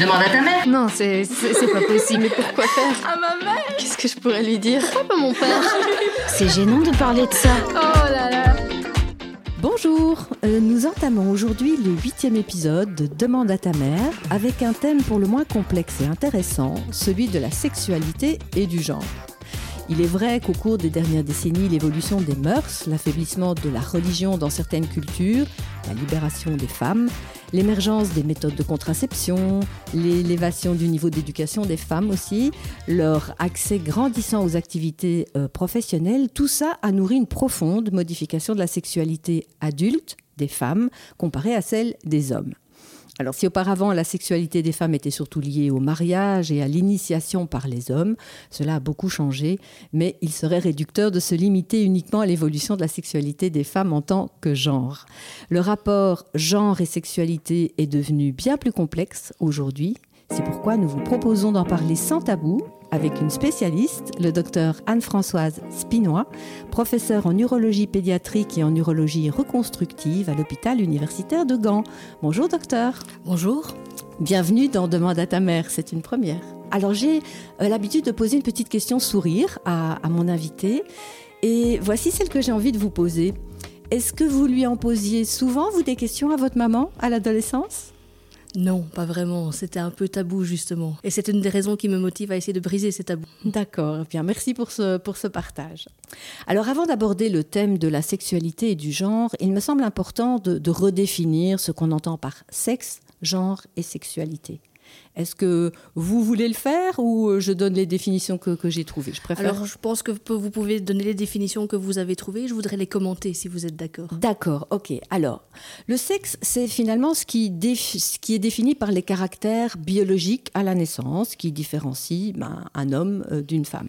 Demande à ta mère. Non, c'est c'est pas possible. Mais pourquoi faire À ma mère Qu'est-ce que je pourrais lui dire Pourquoi pas mon père C'est gênant de parler de ça. Oh là là Bonjour, euh, nous entamons aujourd'hui le huitième épisode de Demande à ta mère avec un thème pour le moins complexe et intéressant, celui de la sexualité et du genre. Il est vrai qu'au cours des dernières décennies, l'évolution des mœurs, l'affaiblissement de la religion dans certaines cultures, la libération des femmes, l'émergence des méthodes de contraception, l'élévation du niveau d'éducation des femmes aussi, leur accès grandissant aux activités euh, professionnelles, tout ça a nourri une profonde modification de la sexualité adulte des femmes comparée à celle des hommes. Alors si auparavant la sexualité des femmes était surtout liée au mariage et à l'initiation par les hommes, cela a beaucoup changé, mais il serait réducteur de se limiter uniquement à l'évolution de la sexualité des femmes en tant que genre. Le rapport genre et sexualité est devenu bien plus complexe aujourd'hui. C'est pourquoi nous vous proposons d'en parler sans tabou avec une spécialiste, le docteur Anne-Françoise Spinois, professeure en urologie pédiatrique et en urologie reconstructive à l'hôpital universitaire de Gand. Bonjour docteur. Bonjour. Bienvenue dans Demande à ta mère, c'est une première. Alors j'ai euh, l'habitude de poser une petite question sourire à, à mon invité et voici celle que j'ai envie de vous poser. Est-ce que vous lui en posiez souvent, vous, des questions à votre maman à l'adolescence? Non, pas vraiment. C'était un peu tabou, justement. Et c'est une des raisons qui me motive à essayer de briser ces tabous. D'accord. Bien, merci pour ce, pour ce partage. Alors, avant d'aborder le thème de la sexualité et du genre, il me semble important de redéfinir ce qu'on entend par sexe, genre et sexualité. Est-ce que vous voulez le faire ou je donne les définitions que, que j'ai trouvées? Je préfère. Alors, je pense que vous pouvez donner les définitions que vous avez trouvées. Je voudrais les commenter si vous êtes d'accord. D'accord, ok. Alors, le sexe, c'est finalement ce qui, ce qui, est défini par les caractères biologiques à la naissance qui différencient ben, un homme euh, d'une femme.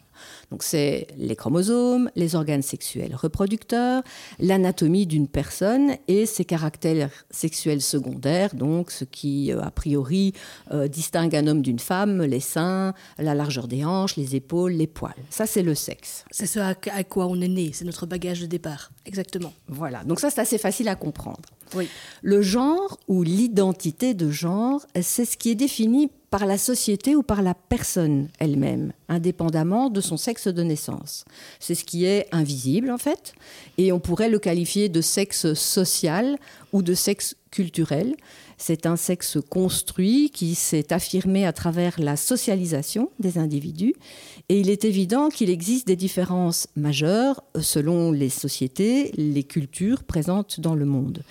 Donc c'est les chromosomes, les organes sexuels reproducteurs, l'anatomie d'une personne et ses caractères sexuels secondaires, donc ce qui euh, a priori euh, distingue un homme d'une femme, les seins, la largeur des hanches, les épaules, les poils. Ça c'est le sexe. C'est ce à quoi on est né, c'est notre bagage de départ. Exactement. Voilà, donc ça c'est assez facile à comprendre. Oui. Le genre ou l'identité de genre, c'est ce qui est défini par la société ou par la personne elle-même, indépendamment de son sexe de naissance. C'est ce qui est invisible en fait, et on pourrait le qualifier de sexe social ou de sexe culturel. C'est un sexe construit qui s'est affirmé à travers la socialisation des individus et il est évident qu'il existe des différences majeures selon les sociétés, les cultures présentes dans le monde.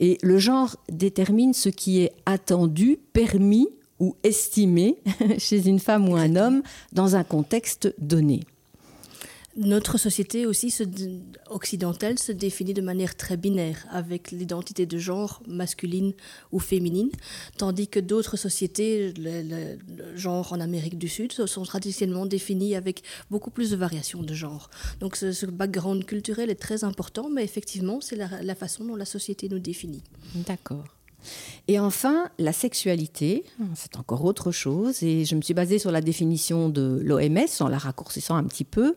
Et le genre détermine ce qui est attendu, permis ou estimé chez une femme ou un homme dans un contexte donné notre société aussi se, occidentale se définit de manière très binaire, avec l'identité de genre masculine ou féminine, tandis que d'autres sociétés, le, le, le, genre en Amérique du Sud, sont traditionnellement définies avec beaucoup plus de variations de genre. Donc ce, ce background culturel est très important, mais effectivement, c'est la, la façon dont la société nous définit. D'accord. Et enfin, la sexualité, c'est encore autre chose. Et je me suis basée sur la définition de l'OMS, en la raccourcissant un petit peu.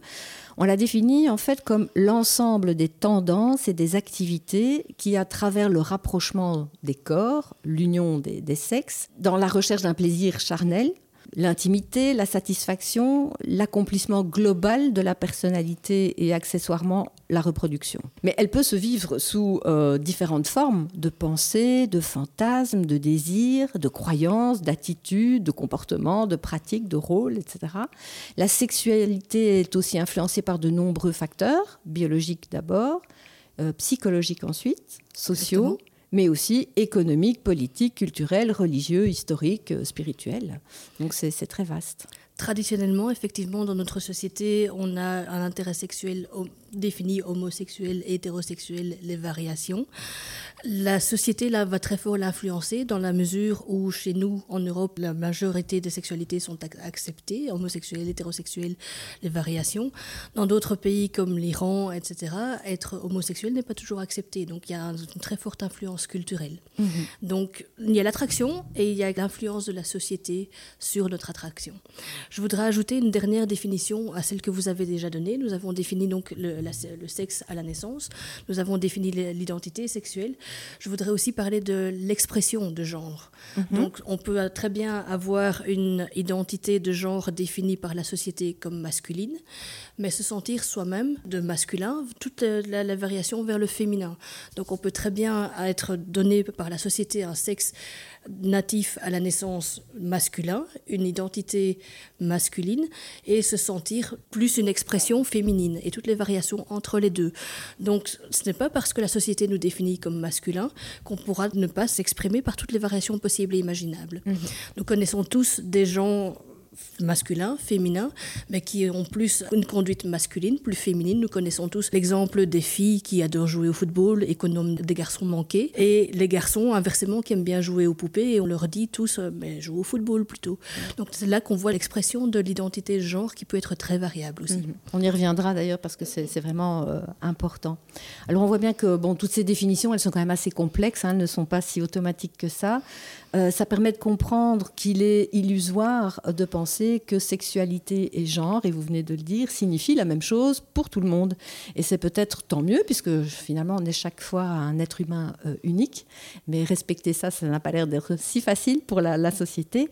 On la définit en fait comme l'ensemble des tendances et des activités qui, à travers le rapprochement des corps, l'union des, des sexes, dans la recherche d'un plaisir charnel, l'intimité, la satisfaction, l'accomplissement global de la personnalité et accessoirement la reproduction. Mais elle peut se vivre sous euh, différentes formes de pensée, de fantasmes, de désirs, de croyances, d'attitudes, de comportements, de pratiques, de rôles, etc. La sexualité est aussi influencée par de nombreux facteurs, biologiques d'abord, euh, psychologiques ensuite, sociaux. Exactement mais aussi économique, politique, culturel, religieux, historique, euh, spirituel. Donc c'est très vaste. Traditionnellement, effectivement, dans notre société, on a un intérêt sexuel défini homosexuel, hétérosexuel, les variations. La société là va très fort l'influencer dans la mesure où chez nous en Europe la majorité des sexualités sont acceptées, homosexuelles, hétérosexuelles, les variations. Dans d'autres pays comme l'Iran, etc., être homosexuel n'est pas toujours accepté. Donc il y a une très forte influence culturelle. -hmm. Donc il y a l'attraction et il y a l'influence de la société sur notre attraction. Je voudrais ajouter une dernière définition à celle que vous avez déjà donnée. Nous avons défini donc le, le sexe à la naissance, nous avons défini l'identité sexuelle. Je voudrais aussi parler de l'expression de genre. Mhm. Donc on peut très bien avoir une identité de genre définie par la société comme masculine, mais se sentir soi-même de masculin, toute la, la, variation vers le féminin. Donc on peut très bien être donné par la société un sexe natif à la naissance masculin, une identité masculine, et se sentir plus une expression féminine, et toutes les variations entre les deux. Donc ce n'est pas parce que la société nous définit comme masculin qu'on pourra ne pas s'exprimer par toutes les variations possibles et imaginables. Mhm. Nous connaissons tous des gens masculins, féminins, mais qui ont plus une conduite masculine, plus féminine. Nous connaissons tous l'exemple des filles qui adorent jouer au football et qu'on nomme des garçons manqués, et les garçons, inversement, qui aiment bien jouer aux poupées, et on leur dit tous, euh, mais joue au football plutôt. Donc c'est là qu'on voit l'expression de l'identité de genre qui peut être très variable aussi. Mhm. On y reviendra d'ailleurs parce que c'est vraiment euh, important. Alors on voit bien que bon, toutes ces définitions, elles sont quand même assez complexes, hein, ne sont pas si automatiques que ça. Euh, ça permet de comprendre qu'il est illusoire de penser que sexualité et genre, et vous venez de le dire, signifient la même chose pour tout le monde. Et c'est peut-être tant mieux, puisque finalement on est chaque fois un être humain euh, unique. Mais respecter ça, ça n'a pas l'air d'être si facile pour la, société.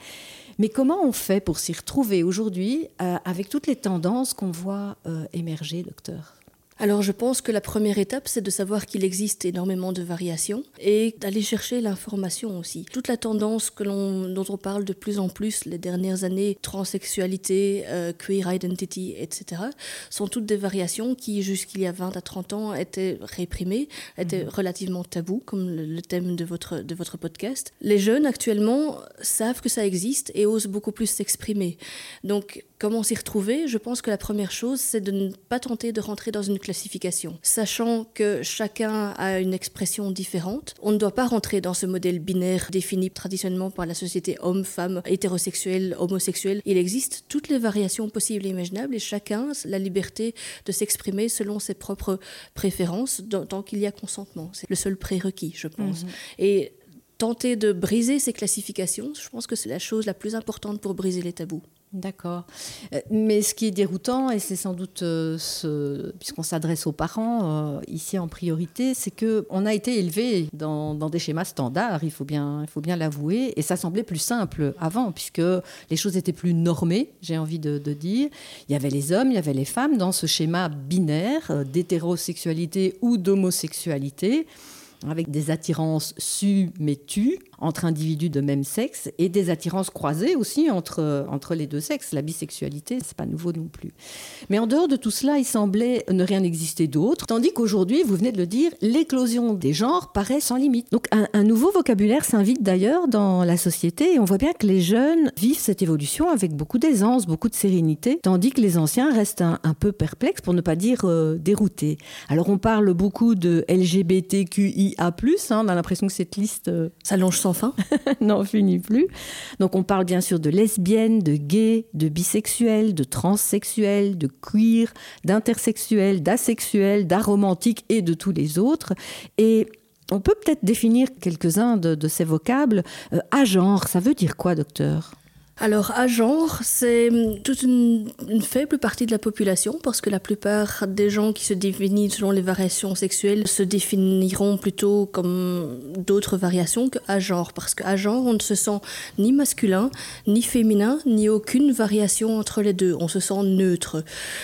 Mais comment on fait pour s'y retrouver aujourd'hui euh, avec toutes les tendances qu'on voit émerger, docteur? Alors je pense que la première étape, c'est de savoir qu'il existe énormément de variations et d'aller chercher l'information aussi. Toute la tendance que l'on, dont on parle de plus en plus les dernières années, transsexualité, euh, queer identity, etc., sont toutes des variations qui, jusqu'il y a 20 à 30 ans, étaient réprimées, étaient mhm. relativement tabous, comme le, thème de votre, de votre podcast. Les jeunes actuellement savent que ça existe et osent beaucoup plus s'exprimer. Donc Comment s'y retrouver? Je pense que la première chose, c'est de ne pas tenter de rentrer dans une classification. Sachant que chacun a une expression différente, on ne doit pas rentrer dans ce modèle binaire défini traditionnellement par la société homme, femme, hétérosexuel, homosexuel. Il existe toutes les variations possibles et imaginables et chacun a la liberté de s'exprimer selon ses propres préférences tant qu'il y a consentement. C'est le seul prérequis, je pense. Mhm. Et tenter de briser ces classifications, je pense que c'est la chose la plus importante pour briser les tabous. D'accord. Euh, mais ce qui est déroutant, et c'est sans doute euh, ce, puisqu'on s'adresse aux parents euh, ici en priorité, c'est qu'on a été élevé dans, des schémas standards, il faut bien, il faut bien l'avouer, et ça semblait plus simple avant, puisque les choses étaient plus normées, j'ai envie de, de, dire. Il y avait les hommes, il y avait les femmes dans ce schéma binaire d'hétérosexualité ou d'homosexualité avec des attirances su mais tu, entre individus de même sexe et des attirances croisées aussi entre, entre les deux sexes. La bisexualité, c'est pas nouveau non plus. Mais en dehors de tout cela, il semblait ne rien exister d'autre, tandis qu'aujourd'hui, vous venez de le dire, l'éclosion des genres paraît sans limite. Donc un, nouveau vocabulaire s'invite d'ailleurs dans la société et on voit bien que les jeunes vivent cette évolution avec beaucoup d'aisance, beaucoup de sérénité, tandis que les anciens restent un, peu perplexes, pour ne pas dire euh, déroutés. Alors on parle beaucoup de LGBTQIA+, hein, on a l'impression que cette liste euh, s'allonge sans enfin n'en finit plus. Donc on parle bien sûr de lesbiennes, de gays, de bisexuels, de transsexuels, de queer, d'intersexuels, d'asexuels, d'aromantiques et de tous les autres. Et on peut peut-être définir quelques-uns de, ces vocables. Euh, à genre, ça veut dire quoi, docteur? Alors, à genre, c'est hum, toute une, faible partie de la population, parce que la plupart des gens qui se définissent selon les variations sexuelles se définiront plutôt comme d'autres variations que à genre, parce qu'à genre, on ne se sent ni masculin, ni féminin, ni aucune variation entre les deux. On se sent neutre.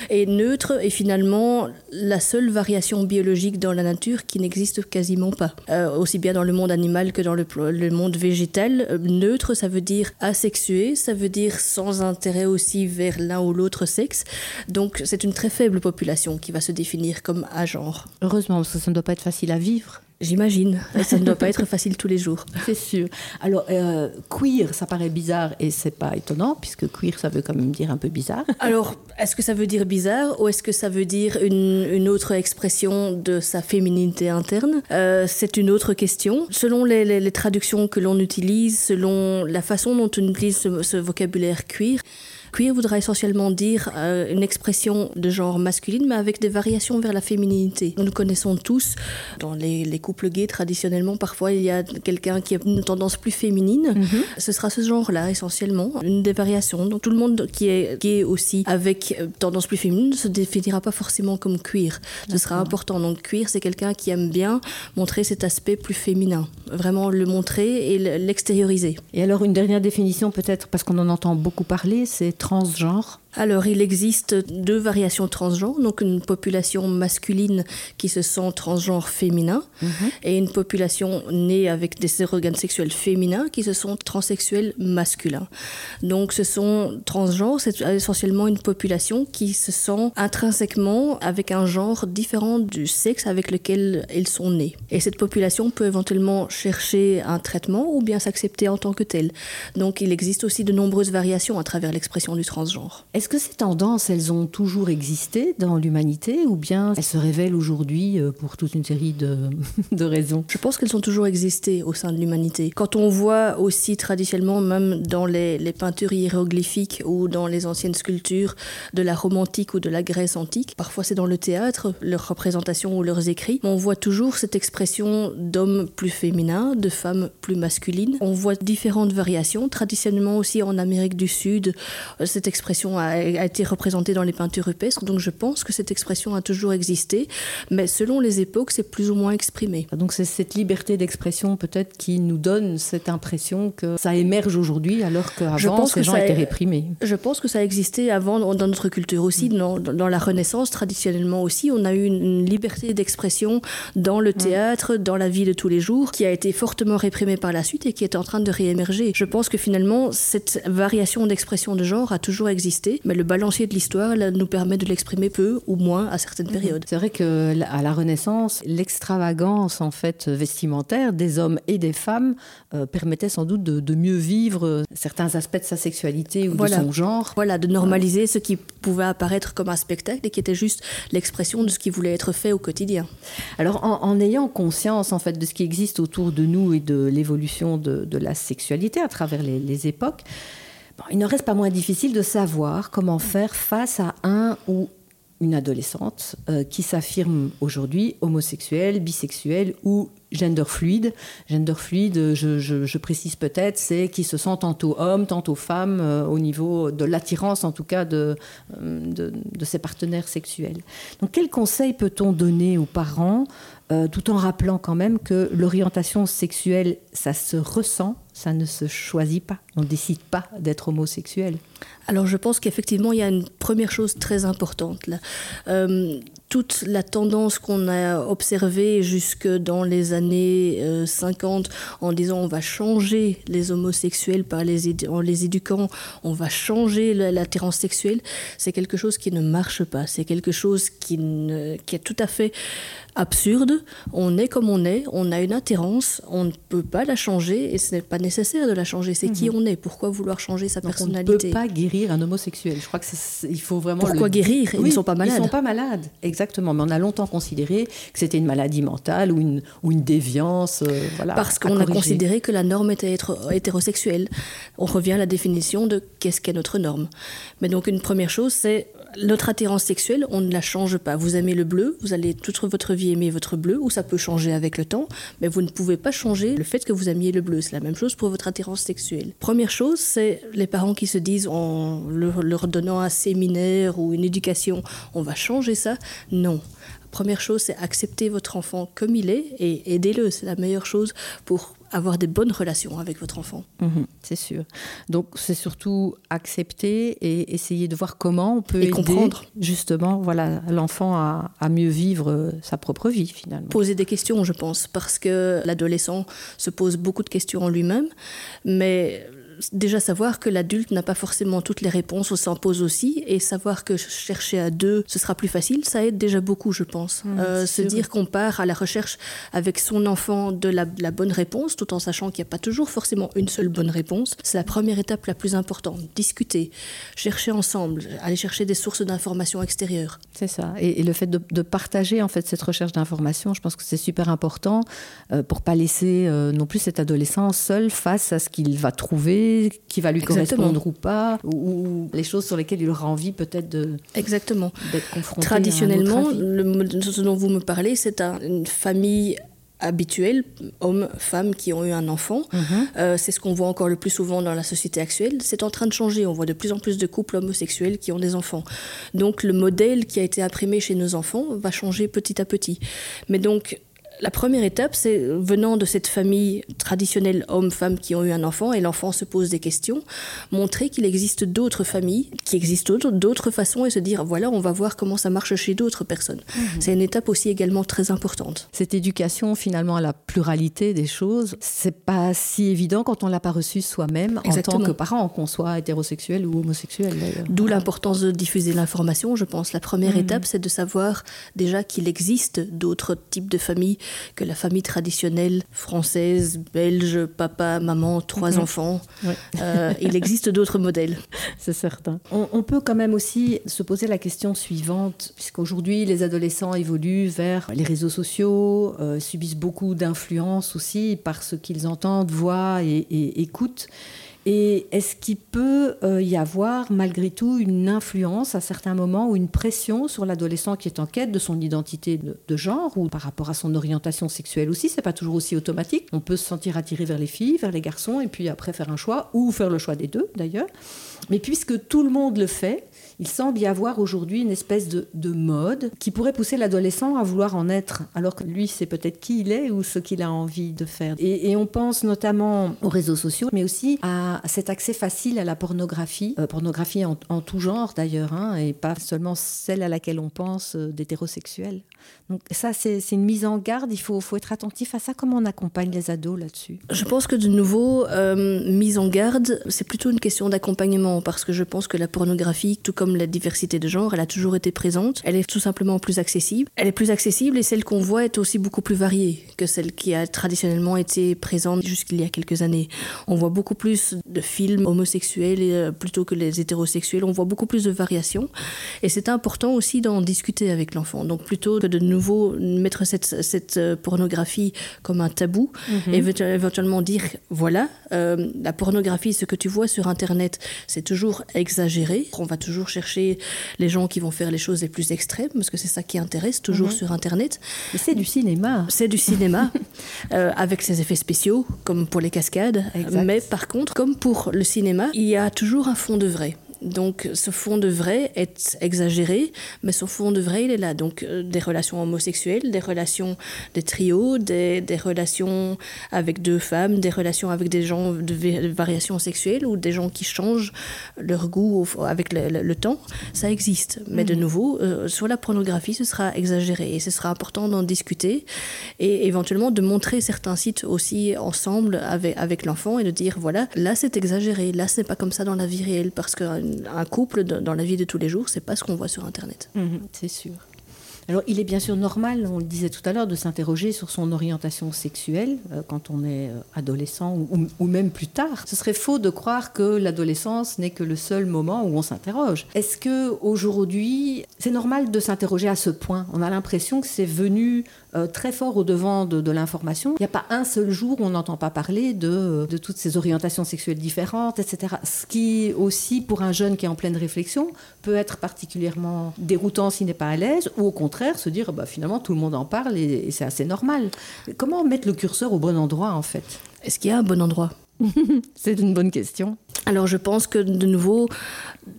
Et neutre est finalement la seule variation biologique dans la nature qui n'existe quasiment pas. Euh, aussi bien dans le monde animal que dans le, monde végétal. Euh, neutre, ça veut dire asexué ça veut dire sans intérêt aussi vers l'un ou l'autre sexe. Donc c'est une très faible population qui va se définir comme à genre. Heureusement, parce que ça ne doit pas être facile à vivre. J'imagine. Ça ne doit pas être facile tous les jours. C'est sûr. Alors, euh, queer, ça paraît bizarre et c'est pas étonnant, puisque queer, ça veut quand même dire un peu bizarre. Alors, est-ce que ça veut dire bizarre ou est-ce que ça veut dire une, autre expression de sa féminité interne? Euh, C'est une autre question. Selon les, traductions que l'on utilise, selon la façon dont on utilise ce vocabulaire queer, Queer voudra essentiellement dire euh, une expression de genre masculine, mais avec des variations vers la fémininité. Nous connaissons tous, dans les, les couples gays traditionnellement, parfois il y a quelqu'un qui a une tendance plus féminine. Mm -hmm. Ce sera ce genre-là essentiellement, une des variations. Donc tout le monde qui est gay aussi avec euh, tendance plus féminine ne se définira pas forcément comme queer. Ce sera important. Donc queer, c'est quelqu'un qui aime bien montrer cet aspect plus féminin, vraiment le montrer et l'extérioriser. Et alors une dernière définition peut-être, parce qu'on en entend beaucoup parler, c'est transgenre. Alors, il existe deux variations transgenres, donc une population masculine qui se sent transgenre féminin mm -hmm. et une population née avec des organes sexuels féminins qui se sont transsexuels masculins. Donc, ce sont transgenres, c'est essentiellement une population qui se sent intrinsèquement avec un genre différent du sexe avec lequel ils sont nés. Et cette population peut éventuellement chercher un traitement ou bien s'accepter en tant que telle. Donc, il existe aussi de nombreuses variations à travers l'expression du transgenre. Est-ce que ces tendances, elles ont toujours existé dans l'humanité ou bien elles se révèlent aujourd'hui euh, pour toute une série de, de raisons? Je pense qu'elles ont toujours existé au sein de l'humanité. Quand on voit aussi traditionnellement, même dans les, les peintures hiéroglyphiques ou dans les anciennes sculptures de la Rome antique ou de la Grèce antique, parfois c'est dans le théâtre, leurs représentations ou leurs écrits, on voit toujours cette expression d'hommes plus féminins, de femmes plus masculines. On voit différentes variations. Traditionnellement aussi en Amérique du Sud, euh, cette expression a a été représentée dans les peintures rupestres, donc je pense que cette expression a toujours existé, mais selon les époques, c'est plus ou moins exprimé. Donc c'est cette liberté d'expression peut-être qui nous donne cette impression que ça émerge aujourd'hui, alors qu'avant, ces gens étaient réprimés. Je pense que ça existait avant dans notre culture aussi, mmh. dans, dans la Renaissance, traditionnellement aussi, on a eu une, une liberté d'expression dans le théâtre, mmh. dans la vie de tous les jours, qui a été fortement réprimée par la suite et qui est en train de réémerger. Je pense que finalement, cette variation d'expression de genre a toujours existé, mais le balancier de l'histoire nous permet de l'exprimer peu ou moins à certaines périodes. C'est vrai que à la Renaissance, l'extravagance en fait vestimentaire des hommes et des femmes euh, permettait sans doute de, de mieux vivre certains aspects de sa sexualité ou voilà. de son genre. Voilà, de normaliser ce qui pouvait apparaître comme un spectacle et qui était juste l'expression de ce qui voulait être fait au quotidien. Alors en, en ayant conscience en fait de ce qui existe autour de nous et de l'évolution de, de la sexualité à travers les, les époques, Il ne reste pas moins difficile de savoir comment faire face à un ou une adolescente euh, qui s'affirme aujourd'hui homosexuelle, bisexuelle ou gender fluide. Gender fluide, je, précise peut-être, c'est qui se sent tantôt homme, tantôt femme euh, au niveau de l'attirance en tout cas de, de, de ses partenaires sexuels. Donc quel conseil peut-on donner aux parents euh, tout en rappelant quand même que l'orientation sexuelle, ça se ressent, ça ne se choisit pas. On ne décide pas d'être homosexuel. Alors je pense qu'effectivement, il y a une première chose très importante. Là. Euh, toute la tendance qu'on a observée jusque dans les années euh, 50 en disant on va changer les homosexuels en les éduquant, on va changer l'attirance sexuelle, c'est quelque chose qui ne marche pas. C'est quelque chose qui, qui est tout à fait absurde. On est comme on est, on a une attirance, on ne peut pas la changer et ce n'est pas nécessaire de la changer. C'est mmh. qui on est? Pourquoi vouloir changer sa Donc personnalité On ne peut pas guérir un homosexuel. Je crois que il faut vraiment. Pourquoi le... guérir? Ils oui, ne sont pas malades. Ils ne sont pas malades, exactement. Mais on a longtemps considéré que c'était une maladie mentale ou une, ou une déviance. Euh, voilà, Parce qu'on a considéré que la norme était être hétérosexuelle. On revient à la définition de qu'est-ce qu'est notre norme. Mais donc une première chose, c'est notre attirance sexuelle, on ne la change pas. Vous aimez le bleu, vous allez toute votre vie aimer votre bleu, ou ça peut changer avec le temps, mais vous ne pouvez pas changer le fait que vous aimiez le bleu. C'est la même chose pour votre attirance sexuelle. Première chose, c'est les parents qui se disent en leur, donnant un séminaire ou une éducation, on va changer ça. Non. Première chose, c'est accepter votre enfant comme il est et aider-le. C'est la meilleure chose pour avoir des bonnes relations avec votre enfant. Mmh, c'est sûr. Donc c'est surtout accepter et essayer de voir comment on peut et comprendre justement voilà l'enfant à, à mieux vivre sa propre vie finalement. Poser des questions, je pense, parce que l'adolescent se pose beaucoup de questions en lui-même, mais déjà savoir que l'adulte n'a pas forcément toutes les réponses on s'en pose aussi et savoir que chercher à deux ce sera plus facile ça aide déjà beaucoup je pense. Mmh, euh, se sûr. dire qu'on part à la recherche avec son enfant de la, bonne réponse tout en sachant qu'il n'y a pas toujours forcément une seule bonne réponse c'est la première étape la plus importante. Discuter chercher ensemble aller chercher des sources d'informations extérieures. C'est ça. Et, et le fait de, de partager en fait cette recherche d'information je pense que c'est super important euh, pour pas laisser euh, non plus cet adolescent seul face à ce qu'il va trouver qui va lui correspondre ou pas, ou, les choses sur lesquelles il aura envie peut-être de Exactement. d'être confronté. Traditionnellement, le, ce dont vous me parlez, c'est une famille habituels, hommes, femmes qui ont eu un enfant. Mhm. Euh, c'est ce qu'on voit encore le plus souvent dans la société actuelle. C'est en train de changer. On voit de plus en plus de couples homosexuels qui ont des enfants. Donc le modèle qui a été imprimé chez nos enfants va changer petit à petit. Mais donc la première étape, c'est venant de cette famille traditionnelle homme-femme qui ont eu un enfant et l'enfant se pose des questions, montrer qu'il existe d'autres familles, qu'il existe d'autres façons et se dire voilà, on va voir comment ça marche chez d'autres personnes. Mhm. C'est une étape aussi également très importante. Cette éducation finalement à la pluralité des choses, c'est pas si évident quand on l'a pas reçu soi-même en tant que parent, qu'on soit hétérosexuel ou homosexuel D'où l'importance de diffuser l'information, je pense. La première mhm. étape, c'est de savoir déjà qu'il existe d'autres types de familles que la famille traditionnelle française, belge, papa, maman, trois mhm. enfants. Euh, il existe d'autres modèles. C'est certain. On, peut quand même aussi se poser la question suivante, puisqu'aujourd'hui les adolescents évoluent vers les réseaux sociaux, euh, subissent beaucoup d'influence aussi par ce qu'ils entendent, voient et écoutent. Et est-ce qu'il peut euh, y avoir malgré tout une influence à certains moments ou une pression sur l'adolescent qui est en quête de son identité de, genre ou par rapport à son orientation sexuelle aussi? C'est pas toujours aussi automatique. On peut se sentir attiré vers les filles, vers les garçons et puis après faire un choix ou faire le choix des deux d'ailleurs. Mais puisque tout le monde le fait, il semble y avoir aujourd'hui une espèce de, mode qui pourrait pousser l'adolescent à vouloir en être, alors que lui, c'est peut-être qui il est ou ce qu'il a envie de faire. Et, on pense notamment aux réseaux sociaux, mais aussi à cet accès facile à la pornographie, euh, pornographie en, tout genre d'ailleurs, hein, et pas seulement celle à laquelle on pense euh. Donc ça, c'est une mise en garde. Il faut, faut, être attentif à ça. Comment on accompagne les ados là-dessus? Je pense que de nouveau, euh, mise en garde, c'est plutôt une question d'accompagnement parce que je pense que la pornographie, tout comme la diversité de genre, elle a toujours été présente. Elle est tout simplement plus accessible. Elle est plus accessible et celle qu'on voit est aussi beaucoup plus variée que celle qui a traditionnellement été présente jusqu'il y a quelques années. On voit beaucoup plus de films homosexuels euh, plutôt que les hétérosexuels. On voit beaucoup plus de variations et c'est important aussi d'en discuter avec l'enfant. Donc plutôt que de nouveau mettre cette, cette euh, pornographie comme un tabou et éventuellement dire voilà, euh, la pornographie, ce que tu vois sur Internet, c'est toujours exagéré. On va toujours chercher les gens qui vont faire les choses les plus extrêmes parce que c'est ça qui intéresse toujours mhm. sur Internet. c'est du cinéma. C'est du cinéma euh, avec ses effets spéciaux comme pour les cascades. Mais par contre, comme pour le cinéma, il y a toujours un fond de vrai. Donc ce fond de vrai est exagéré, mais ce fond de vrai, il est là. Donc euh, des relations homosexuelles, des relations de trio, des, des, relations avec deux femmes, des relations avec des gens de variation sexuelle ou des gens qui changent leur goût avec le, temps, ça existe. Mais de mhm. nouveau, euh, sur la pornographie, ce sera exagéré et ce sera important d'en discuter et éventuellement de montrer certains sites aussi ensemble avec, avec l'enfant et de dire voilà, là c'est exagéré, là c'est pas comme ça dans la vie réelle parce que un couple dans la vie de tous les jours, c'est pas ce qu'on voit sur Internet. Mhm, c'est sûr. Alors, il est bien sûr normal, on le disait tout à l'heure, de s'interroger sur son orientation sexuelle euh, quand on est euh, adolescent ou, même plus tard. Ce serait faux de croire que l'adolescence n'est que le seul moment où on s'interroge. Est-ce que aujourd'hui, c'est normal de s'interroger à ce point? On a l'impression que c'est venu euh, très fort au devant de, l'information. Il n'y a pas un seul jour où on n'entend pas parler de, de toutes ces orientations sexuelles différentes, etc. Ce qui aussi, pour un jeune qui est en pleine réflexion, peut être particulièrement déroutant s'il n'est pas à l'aise, ou au contraire se dire bah, finalement tout le monde en parle et, c'est assez normal. Comment mettre le curseur au bon endroit en fait? Est-ce qu'il y a un bon endroit? C'est une bonne question. Alors je pense que de nouveau,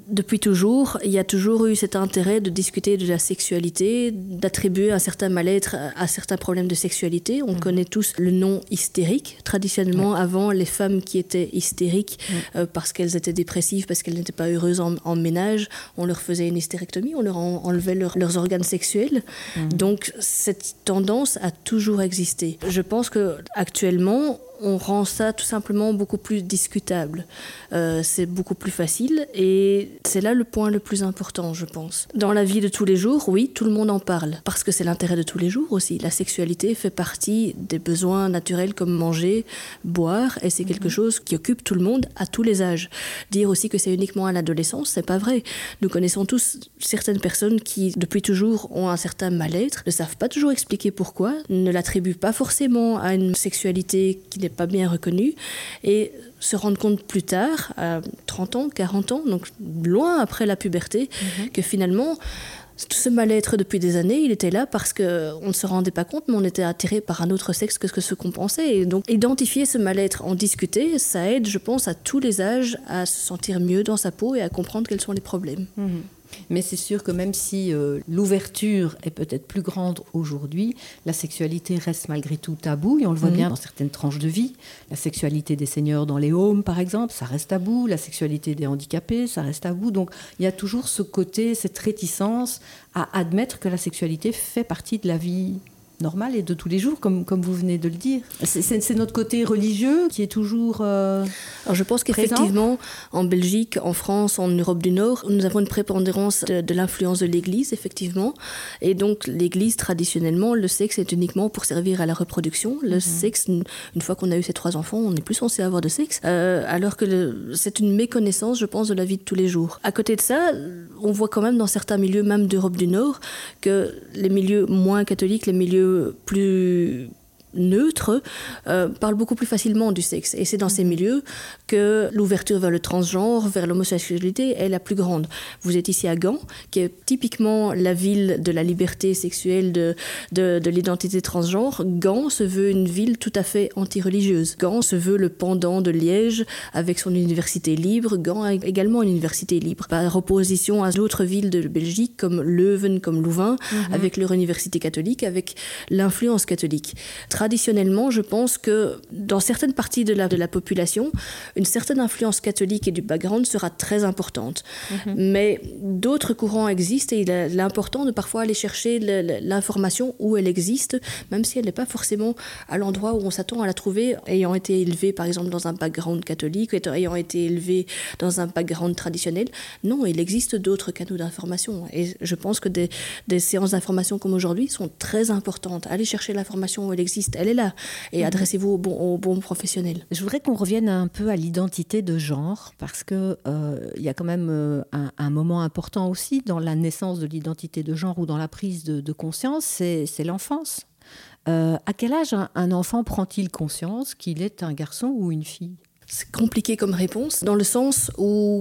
depuis toujours, il y a toujours eu cet intérêt de discuter de la sexualité, d'attribuer un certain mal-être à certains problèmes de sexualité. On mm. connaît tous le nom hystérique. Traditionnellement, avant, les femmes qui étaient hystériques mm. euh, parce qu'elles étaient dépressives, parce qu'elles n'étaient pas heureuses en, ménage, on leur faisait une hystérectomie, on leur enlevait leurs organes sexuels. Mm. Donc cette tendance a toujours existé. Je pense que actuellement, on rend ça tout simplement beaucoup plus discutable. Euh, c'est beaucoup plus facile et c'est là le point le plus important, je pense. Dans la vie de tous les jours, oui, tout le monde en parle parce que c'est l'intérêt de tous les jours aussi. La sexualité fait partie des besoins naturels comme manger, boire et c'est quelque mhm. chose qui occupe tout le monde à tous les âges. Dire aussi que c'est uniquement à l'adolescence, c'est pas vrai. Nous connaissons tous certaines personnes qui, depuis toujours, ont un certain mal-être, ne savent pas toujours expliquer pourquoi, ne l'attribuent pas forcément à une sexualité qui n'est pas bien reconnue et se rendre compte plus tard, à 30 ans, 40 ans, donc loin après la puberté, mhm. que finalement, tout ce mal-être depuis des années, il était là parce qu'on ne se rendait pas compte, mais on était attiré par un autre sexe que ce qu'on pensait. Et donc, identifier ce mal-être, en discuter, ça aide, je pense, à tous les âges à se sentir mieux dans sa peau et à comprendre quels sont les problèmes. Mhm. Mais c'est sûr que même si euh, l'ouverture est peut-être plus grande aujourd'hui, la sexualité reste malgré tout tabou, et on le voit mhm. bien dans certaines tranches de vie. La sexualité des seigneurs dans les homes, par exemple, ça reste tabou. La sexualité des handicapés, ça reste tabou. Donc il y a toujours ce côté, cette réticence à admettre que la sexualité fait partie de la vie normal et de tous les jours, comme, comme vous venez de le dire. C'est notre côté religieux qui est toujours. Euh, Alors je pense qu'effectivement, en Belgique, en France, en Europe du Nord, nous avons une prépondérance de, l'influence de l'Église, effectivement. Et donc, l'Église, traditionnellement, le sexe est uniquement pour servir à la reproduction. Le mhm. sexe, une fois qu'on a eu ces trois enfants, on n'est plus censé avoir de sexe. Euh, alors que c'est une méconnaissance, je pense, de la vie de tous les jours. À côté de ça, on voit quand même dans certains milieux, même d'Europe du Nord, que les milieux moins catholiques, les milieux plus neutre euh, parle beaucoup plus facilement du sexe. Et c'est dans ces milieux que l'ouverture vers le transgenre, vers l'homosexualité est la plus grande. Vous êtes ici à Gand, qui est typiquement la ville de la liberté sexuelle, de, de, de l'identité transgenre. Gand se veut une ville tout à fait anti-religieuse. Gand se veut le pendant de Liège avec son université libre. Gand a également une université libre, par opposition à d'autres villes de Belgique comme Leuven, comme Louvain, mhm. avec leur université catholique, avec l'influence catholique traditionnellement, je pense que dans certaines parties de la, de la population, une certaine influence catholique et du background sera très importante. Mhm. Mais d'autres courants existent et il est important de parfois aller chercher l'information où elle existe, même si elle n'est pas forcément à l'endroit où on s'attend à la trouver, ayant été élevé par exemple dans un background catholique, ayant été élevé dans un background traditionnel. Non, il existe d'autres canaux d'information. Et je pense que des, des séances d'information comme aujourd'hui sont très importantes. Aller chercher l'information où elle existe elle est là. Et mhm. adressez-vous au bon, bon professionnel. Je voudrais qu'on revienne un peu à l'identité de genre, parce qu'il euh, y a quand même euh, un, moment important aussi dans la naissance de l'identité de genre ou dans la prise de, conscience, c'est l'enfance. Euh, à quel âge un enfant prend-il conscience qu'il est un garçon ou une fille? C'est compliqué comme réponse, dans le sens où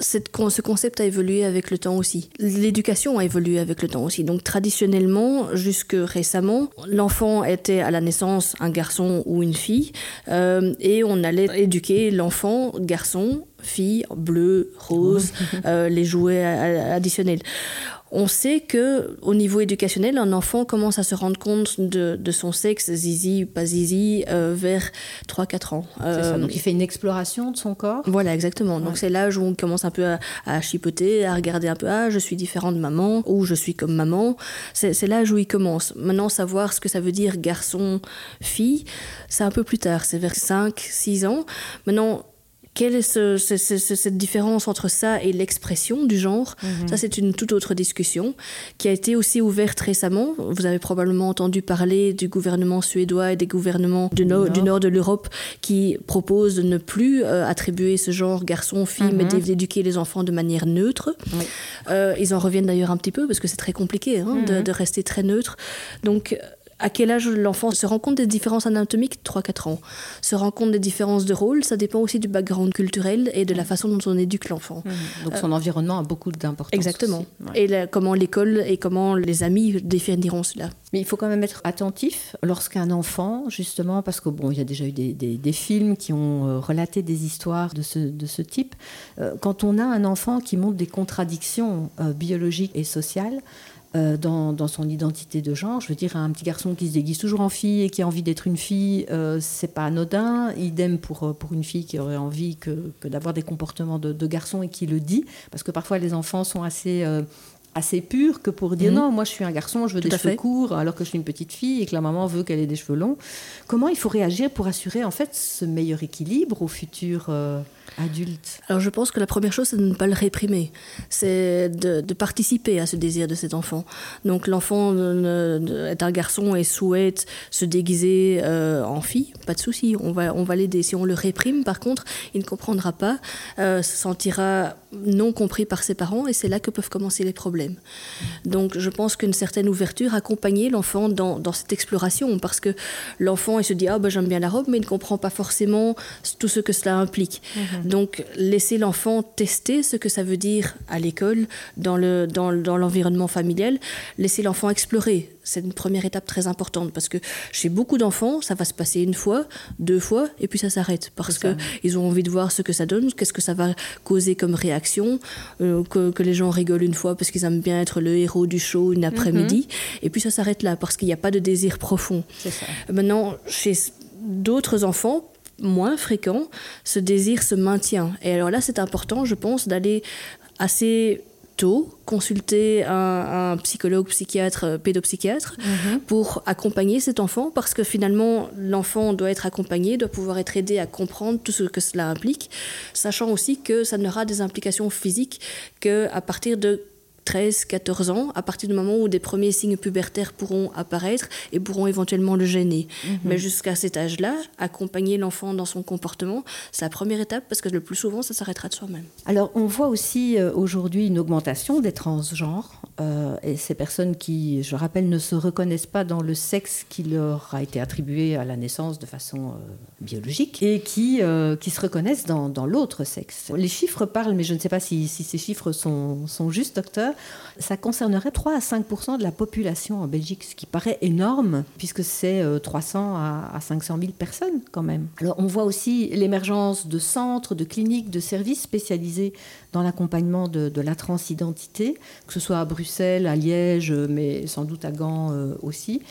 ce concept a évolué avec le temps aussi. L'éducation a évolué avec le temps aussi. Donc traditionnellement, jusque récemment, l'enfant était à la naissance un garçon ou une fille, euh, et on allait éduquer l'enfant garçon, fille, bleu, rose, euh, les jouets additionnels on sait que au niveau éducationnel, un enfant commence à se rendre compte de, son sexe, zizi, pas zizi, euh, vers 3-4 ans. Euh, donc il fait une exploration de son corps Voilà, exactement. Donc c'est l'âge où on commence un peu à, chipoter, à regarder un peu, ah, je suis différent de maman, ou je suis comme maman. C'est l'âge où il commence. Maintenant, savoir ce que ça veut dire garçon, fille, c'est un peu plus tard, c'est vers 5-6 ans. Maintenant, quelle est cette différence entre ça et l'expression du genre? Mhm. Ça, c'est une toute autre discussion qui a été aussi ouverte récemment. Vous avez probablement entendu parler du gouvernement suédois et des gouvernements du, nord. du nord de l'Europe qui proposent de ne plus euh, attribuer ce genre garçon-fille, mais mhm. d'éduquer les enfants de manière neutre. Euh, ils en reviennent d'ailleurs un petit peu parce que c'est très compliqué hein, de, mhm. de, rester très neutre. Donc, à quel âge l'enfant se rend compte des différences anatomiques? 3-4 ans. Se rend compte des différences de rôle, ça dépend aussi du background culturel et de la façon dont on éduque l'enfant. Mmh. Donc son environnement a beaucoup d'importance. Exactement. Et comment l'école et comment les amis définiront cela. Mais il faut quand même être attentif lorsqu'un enfant, justement, parce que bon, il y a déjà eu des, des, films qui ont euh, relaté des histoires de ce, de ce type. Euh, quand on a un enfant qui montre des contradictions euh, biologiques et sociales, euh, dans, son identité de genre. Je veux dire, un petit garçon qui se déguise toujours en fille et qui a envie d'être une fille, euh, c'est pas anodin. Idem pour, euh, pour une fille qui aurait envie que, d'avoir des comportements de, garçon et qui le dit. Parce que parfois, les enfants sont assez assez purs que pour dire mhm. non, moi je suis un garçon, je veux des cheveux courts alors que je suis une petite fille et que la maman veut qu'elle ait des cheveux longs. Comment il faut réagir pour assurer en fait ce meilleur équilibre au futur adulte? Alors je pense que la première chose, c'est de ne pas le réprimer. C'est de, participer à ce désir de cet enfant. Donc l'enfant est un garçon et souhaite se déguiser euh, en fille, pas de souci, on va, on va l'aider. Si on le réprime, par contre, il ne comprendra pas, euh, se sentira non compris par ses parents et c'est là que peuvent commencer les problèmes. problème. Donc je pense qu'une certaine ouverture, accompagner l'enfant dans, dans, cette exploration, parce que l'enfant, il se dit, ah ben j'aime bien la robe, mais il ne comprend pas forcément tout ce que cela implique. Mhm. Donc laisser l'enfant tester ce que ça veut dire à l'école, dans l'environnement dans, familial, laisser l'enfant explorer c'est une première étape très importante parce que chez beaucoup d'enfants, ça va se passer une fois, deux fois, et puis ça s'arrête parce qu'ils ont envie de voir ce que ça donne, qu'est-ce que ça va causer comme réaction, euh, que, les gens rigolent une fois parce qu'ils aiment bien être le héros du show une après-midi, mhm. et puis ça s'arrête là parce qu'il n'y a pas de désir profond. Maintenant, chez d'autres enfants, moins fréquents, ce désir se maintient. Et alors là, c'est important, je pense, d'aller assez consulter un, psychologue, psychiatre, euh, pédopsychiatre mhm. pour accompagner cet enfant parce que finalement l'enfant doit être accompagné, doit pouvoir être aidé à comprendre tout ce que cela implique, sachant aussi que ça n'aura des implications physiques qu'à partir de 13, 14 ans, à partir du moment où des premiers signes pubertaires pourront apparaître et pourront éventuellement le gêner. Mhm. Mais jusqu'à cet âge-là, accompagner l'enfant dans son comportement, c'est la première étape parce que le plus souvent, ça s'arrêtera de soi-même. Alors, on voit aussi euh, aujourd'hui une augmentation des transgenres euh, et ces personnes qui, je rappelle, ne se reconnaissent pas dans le sexe qui leur a été attribué à la naissance de façon euh, biologique et qui, qui se reconnaissent dans, dans l'autre sexe. Les chiffres parlent, mais je ne sais pas si, si ces chiffres sont, sont justes, docteur ça concernerait 3 à 5% de la population en Belgique, ce qui paraît énorme, puisque c'est 300 euh, à 500 000 personnes quand même. Alors on voit aussi l'émergence de centres, de cliniques, de services spécialisés dans l'accompagnement de, la transidentité, que ce soit à Bruxelles, à Liège, mais sans doute à Gand euh, aussi.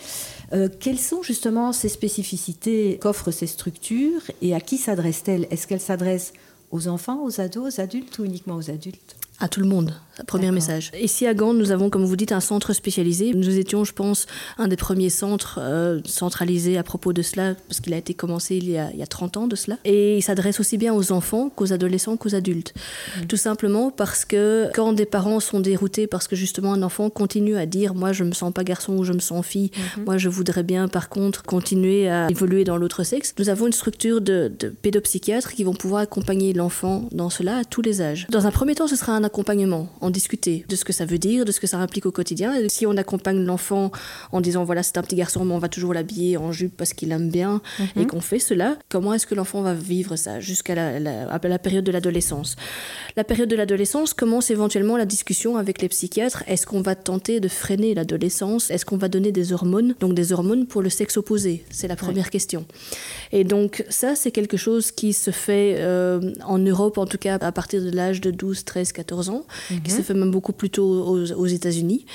Euh, quelles sont justement ces spécificités qu'offrent ces structures et à qui s'adressent-elles? Est-ce qu'elles s'adressent aux enfants, aux ados, aux adultes ou uniquement aux adultes? À tout le monde. Premier message. Ici à Gand, nous avons, comme vous dites, un centre spécialisé. Nous étions, je pense, un des premiers centres euh, centralisés à propos de cela, parce qu'il a été commencé il y a, il y a 30 ans de cela. Et il s'adresse aussi bien aux enfants qu'aux adolescents qu'aux adultes. Mm. Tout simplement parce que quand des parents sont déroutés parce que justement un enfant continue à dire moi je me sens pas garçon ou je me sens fille, mm-hmm. moi je voudrais bien par contre continuer à évoluer dans l'autre sexe, nous avons une structure de, de pédopsychiatres qui vont pouvoir accompagner l'enfant dans cela à tous les âges. Dans un premier temps, ce sera un accompagnement discuter de ce que ça veut dire, de ce que ça implique au quotidien. Et si on accompagne l'enfant en disant voilà c'est un petit garçon mais on va toujours l'habiller en jupe parce qu'il aime bien et mhm. qu'on fait cela, comment est-ce que l'enfant va vivre ça jusqu'à la, la, période de l'adolescence? La période de l'adolescence commence éventuellement la discussion avec les psychiatres. Est-ce qu'on va tenter de freiner l'adolescence? Est-ce qu'on va donner des hormones? Donc des hormones pour le sexe opposé C'est la première question. Et donc ça c'est quelque chose qui se fait euh, en Europe en tout cas à partir de l'âge de 12, 13, 14 ans, qui se fait même beaucoup plus tôt aux, États-Unis,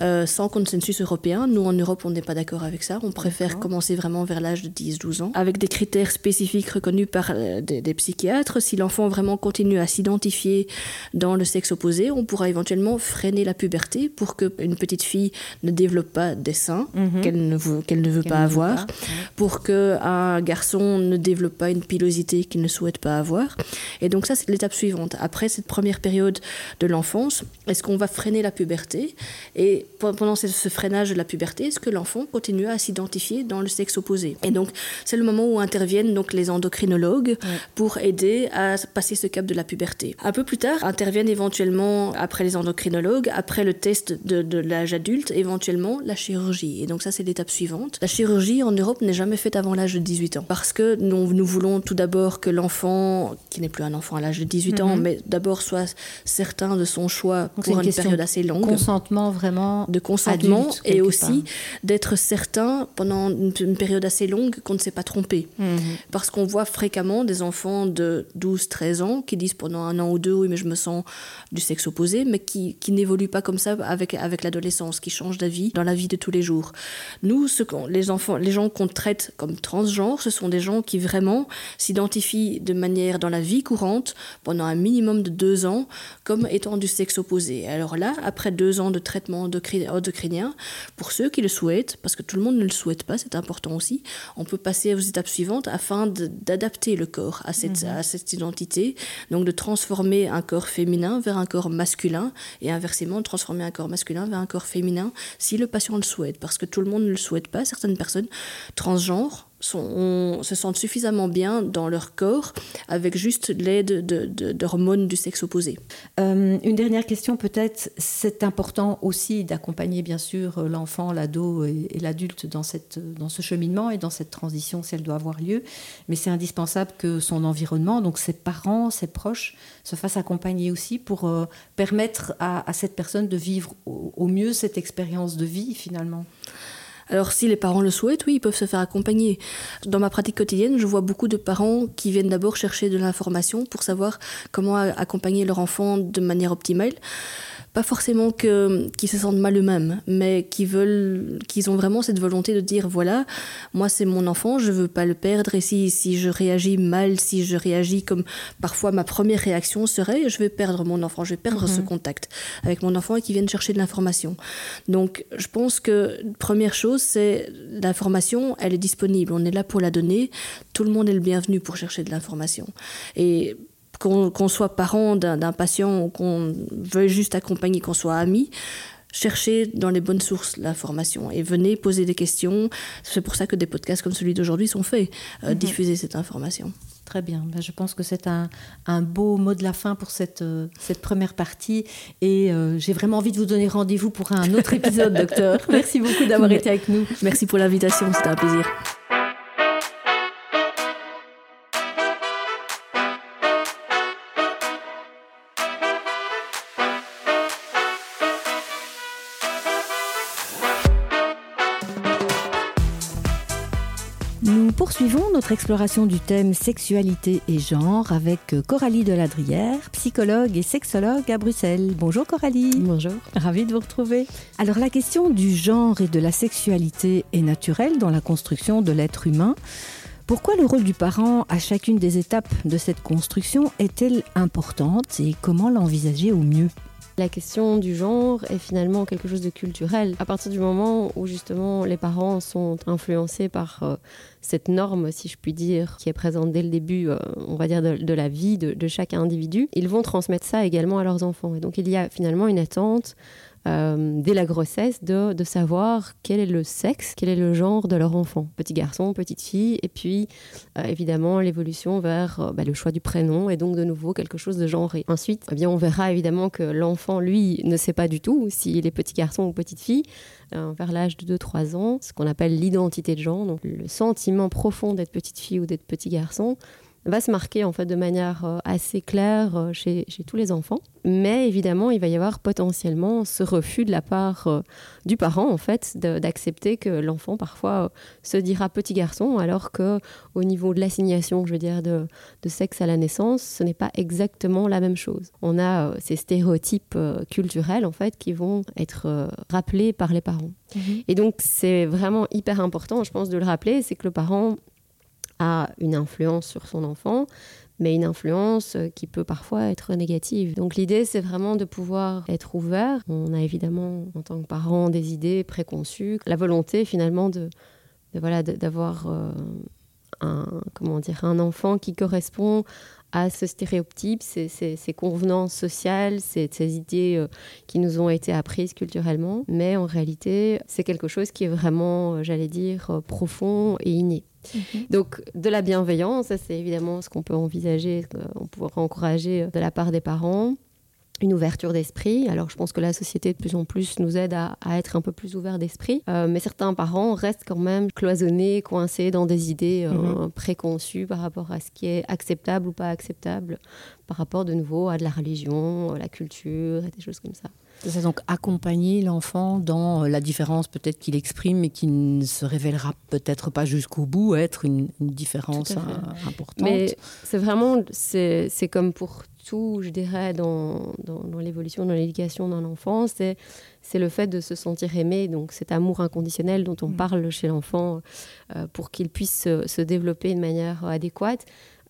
euh, sans consensus européen. Nous, en Europe, on n'est pas d'accord avec ça. On préfère commencer vraiment vers l'âge de 10-12 ans, avec des critères spécifiques reconnus par euh, des, psychiatres. Si l'enfant vraiment continue à s'identifier dans le sexe opposé, on pourra éventuellement freiner la puberté pour qu'une petite fille ne développe pas des seins mhm. qu'elle ne, qu'elle ne veut pas avoir, pour qu'un garçon ne développe pas une pilosité qu'il ne souhaite pas avoir. Et donc ça, c'est l'étape suivante. Après cette première période de l'enfance, est-ce qu'on va freiner la puberté Et pendant ce, freinage de la puberté, est-ce que l'enfant continue à s'identifier dans le sexe opposé? Et donc, c'est le moment où interviennent donc les endocrinologues pour aider à passer ce cap de la puberté. Un peu plus tard, interviennent éventuellement, après les endocrinologues, après le test de, l'âge adulte, éventuellement la chirurgie. Et donc ça, c'est l'étape suivante. La chirurgie en Europe n'est jamais faite avant l'âge de 18 ans. Parce que nous, nous voulons tout d'abord que l'enfant, qui n'est plus un enfant à l'âge de 18 ans, mhm. mais d'abord soit certain de son choix pour une, période assez longue. Consentement vraiment. De consentement et aussi d'être certain pendant une, période assez longue qu'on ne s'est pas trompé. Mhm. Parce qu'on voit fréquemment des enfants de 12-13 ans qui disent pendant un an ou deux, oui, mais je me sens du sexe opposé, mais qui, qui n'évoluent pas comme ça avec, avec l'adolescence, qui changent d'avis dans la vie de tous les jours. Nous, ce les, enfants, les gens qu'on traite comme transgenres, ce sont des gens qui vraiment s'identifient de manière dans la vie courante pendant un minimum de deux ans comme étant du sexe opposé. Alors là, après deux ans de traitement endocrinien, pour ceux qui le souhaitent, parce que tout le monde ne le souhaite pas, c'est important aussi, on peut passer aux étapes suivantes afin d'adapter le corps à cette, mhm. à cette identité, donc de transformer un corps féminin vers un corps masculin et inversement de transformer un corps masculin vers un corps féminin si le patient le souhaite, parce que tout le monde ne le souhaite pas. Certaines personnes transgenres se sentent suffisamment bien dans leur corps avec juste l'aide d'hormones du sexe opposé. Euh, une dernière question peut-être, c'est important aussi d'accompagner bien sûr l'enfant, l'ado et, l'adulte dans, dans ce cheminement et dans cette transition si elle doit avoir lieu, mais c'est indispensable que son environnement, donc ses parents, ses proches, se fassent accompagner aussi pour euh, permettre à, cette personne de vivre au mieux cette expérience de vie finalement. Alors si les parents le souhaitent, oui, ils peuvent se faire accompagner. Dans ma pratique quotidienne, je vois beaucoup de parents qui viennent d'abord chercher de l'information pour savoir comment accompagner leur enfant de manière optimale pas forcément qu'ils se sentent mal eux-mêmes, mais qui veulent, qu'ils ont vraiment cette volonté de dire voilà, moi c'est mon enfant, je veux pas le perdre, et si, si je réagis mal, si je réagis comme parfois ma première réaction serait, je vais perdre mon enfant, je vais perdre ce mhm. contact avec mon enfant et qui viennent chercher de l'information. Donc je pense que première chose, c'est l'information, elle est disponible, on est là pour la donner, tout le monde est le bienvenu pour chercher de l'information. Et qu'on soit parent d'un patient ou qu'on veuille juste accompagner, qu'on soit ami, cherchez dans les bonnes sources l'information et venez poser des questions. C'est pour ça que des podcasts comme celui d'aujourd'hui sont faits, euh, mhm. diffuser cette information. Très bien. Ben, je pense que c'est un, un, beau mot de la fin pour cette, euh, cette première partie. Et euh, j'ai vraiment envie de vous donner rendez-vous pour un autre épisode, docteur. Merci beaucoup d'avoir été avec nous. Merci pour l'invitation, c'était un plaisir. Poursuivons notre exploration du thème sexualité et genre avec Coralie Deladrière, psychologue et sexologue à Bruxelles. Bonjour Coralie. Bonjour. Ravie de vous retrouver. Alors la question du genre et de la sexualité est naturelle dans la construction de l'être humain. Pourquoi le rôle du parent à chacune des étapes de cette construction est-elle importante et comment l'envisager au mieux? La question du genre est finalement quelque chose de culturel. À partir du moment où justement les parents sont influencés par euh, cette norme, si je puis dire, qui est présente dès le début, euh, on va dire, de, la vie de, de, chaque individu, ils vont transmettre ça également à leurs enfants. Et donc il y a finalement une attente euh, dès la grossesse de, de, savoir quel est le sexe, quel est le genre de leur enfant, petit garçon, petite fille, et puis euh, évidemment l'évolution vers euh, bah, le choix du prénom et donc de nouveau quelque chose de genré. Ensuite, eh bien, on verra évidemment que l'enfant, lui, ne sait pas du tout s'il est petit garçon ou petite fille vers l'âge de 2-3 ans, ce qu'on appelle l'identité de genre, donc le sentiment profond d'être petite fille ou d'être petit garçon va se marquer en fait de manière euh, assez claire euh, chez, chez, tous les enfants. Mais évidemment, il va y avoir potentiellement ce refus de la part euh, du parent en fait d'accepter que l'enfant parfois se dira petit garçon alors que au niveau de l'assignation, je veux dire de, de, sexe à la naissance, ce n'est pas exactement la même chose. On a ces stéréotypes culturels en fait qui vont être rappelés par les parents. Mhm. Et donc c'est vraiment hyper important, je pense, de le rappeler, c'est que le parent a une influence sur son enfant, mais une influence euh, qui peut parfois être négative. Donc l'idée, c'est vraiment de pouvoir être ouvert. On a évidemment, en tant que parent, des idées préconçues, la volonté finalement de, voilà d'avoir euh, un comment dire un enfant qui correspond à ce stéréotype, ces, ces, convenances sociales, ces, ces idées euh, qui nous ont été apprises culturellement. Mais en réalité, c'est quelque chose qui est vraiment, j'allais dire, profond et inné. Mhm. Donc, de la bienveillance, c'est évidemment ce qu'on peut envisager, on pourrait encourager de la part des parents une ouverture d'esprit. Alors je pense que la société de plus en plus nous aide à, être un peu plus ouvert d'esprit, euh, mais certains parents restent quand même cloisonnés, coincés dans des idées euh, mhm. préconçues par rapport à ce qui est acceptable ou pas acceptable, par rapport de nouveau à de la religion, la culture, et des choses comme ça. C'est donc accompagner l'enfant dans la différence peut-être qu'il exprime mais qui ne se révélera peut-être pas jusqu'au bout être une, différence importante. Mais c'est vraiment, c'est comme pour tout, je dirais, dans, dans, l'évolution, dans l'éducation d'un enfant, c'est le fait de se sentir aimé, donc cet amour inconditionnel dont on mm. parle chez l'enfant euh, pour qu'il puisse se, développer de manière adéquate.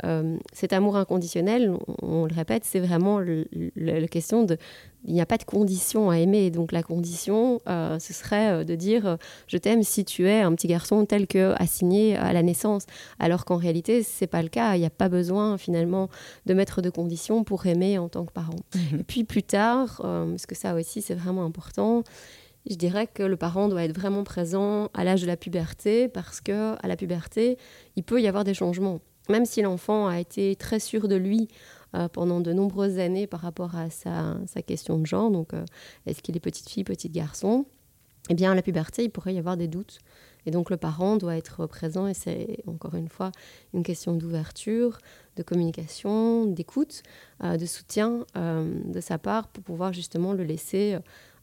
Euh, cet amour inconditionnel, on, le répète, c'est vraiment la question de, il n'y a pas de condition à aimer. Donc la condition, euh, ce serait euh, de dire je t'aime si tu es un petit garçon tel que assigné à la naissance. Alors qu'en réalité, c'est pas le cas. Il n'y a pas besoin finalement de mettre de conditions pour aimer en tant que parent. Mhm. Et puis plus tard, parce que ça aussi c'est vraiment important, je dirais que le parent doit être vraiment présent à l'âge de la puberté parce que à la puberté, il peut y avoir des changements. Même si l'enfant a été très sûr de lui euh, pendant de nombreuses années par rapport à sa, question de genre, donc euh, est-ce qu'il est petite fille, petit garçon, eh bien à la puberté, il pourrait y avoir des doutes. Et donc le parent doit être présent et c'est encore une fois une question d'ouverture, de communication, d'écoute, euh, de soutien de sa part pour pouvoir justement le laisser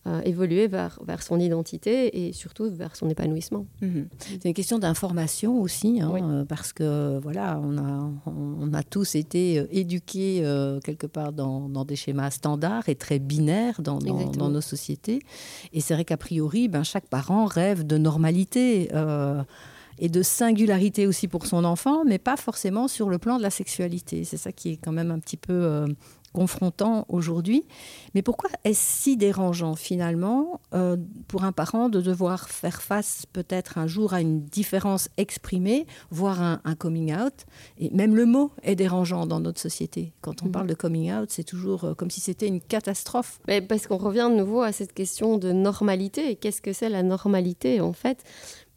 euh, évoluer vers, vers son identité et surtout vers son épanouissement. Mhm. C'est une question d'information aussi, hein, euh, parce que voilà, on a, on a tous été euh, éduqués quelque part dans, dans, des schémas standards et très binaires dans, dans, nos sociétés. Et c'est vrai qu'a priori, ben, chaque parent rêve de normalité et de singularité aussi pour son enfant, mais pas forcément sur le plan de la sexualité. C'est ça qui est quand même un petit peu confrontant aujourd'hui. Mais pourquoi est-ce si dérangeant finalement euh, pour un parent de devoir faire face peut-être un jour à une différence exprimée, voire un, coming out? Et même le mot est dérangeant dans notre société. Quand on mhm. parle de coming out, c'est toujours euh, comme si c'était une catastrophe. Mais parce qu'on revient de nouveau à cette question de normalité. Qu'est-ce que c'est la normalité en fait?